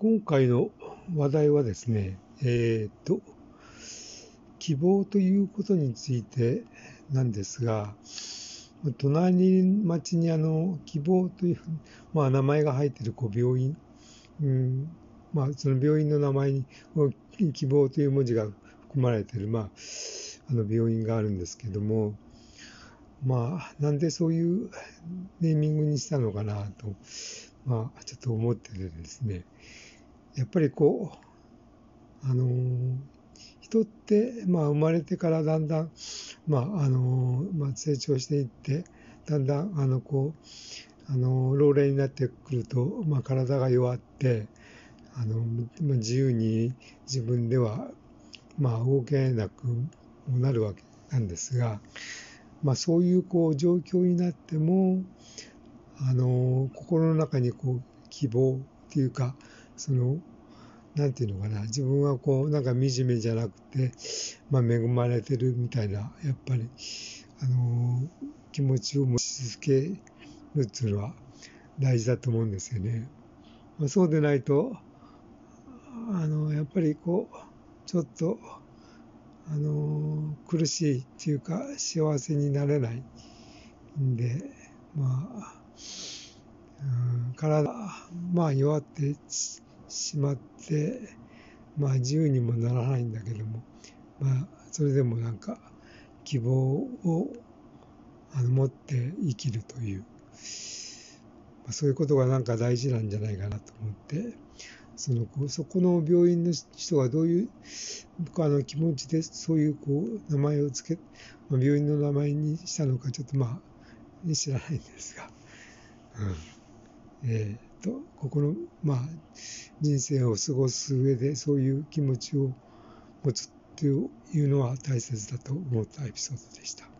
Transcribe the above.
今回の話題はですね、えっ、と、希望ということについてなんですが、隣町にあの、希望という、まあ名前が入っているこう病院、うん、まあその病院の名前に希望という文字が含まれている、まあ、あの病院があるんですけども、まあ、なんでそういうネーミングにしたのかなと、まあ、ちょっと思っててですね、やっぱりこう、あのー、人って、まあ、生まれてからだんだん、まあ、あのー、まあ、成長していって、だんだん、あの、こう、あのー、老齢になってくると、まあ、体が弱って、あの、まあ、自由に自分では、まあ、動けなくなるわけなんですが、まあ、そういうこう状況になっても、あの、心の中にこう希望っていうか、その、なんていうのかな、自分はこう、なんか惨めじゃなくて、まあ、恵まれてるみたいな、やっぱり、あの、気持ちを持ち続けるっていうのは大事だと思うんですよね。まあ、そうでないと、あの、やっぱりこう、ちょっと、あの、苦しいっていうか、幸せになれないんで、まあ、うん、体、まあ弱ってしまって、まあ自由にもならないんだけども、まあそれでもなんか希望をあの持って生きるという、まあ、そういうことがなんか大事なんじゃないかなと思って、そのこそこの病院の人がどういう僕あの気持ちでそういうこう名前をつけ、まあ、病院の名前にしたのかちょっとまあ知らないんですが。うんえーと、ここの、まあ、人生を過ごす上でそういう気持ちを持つっていうのは大切だと思ったエピソードでした。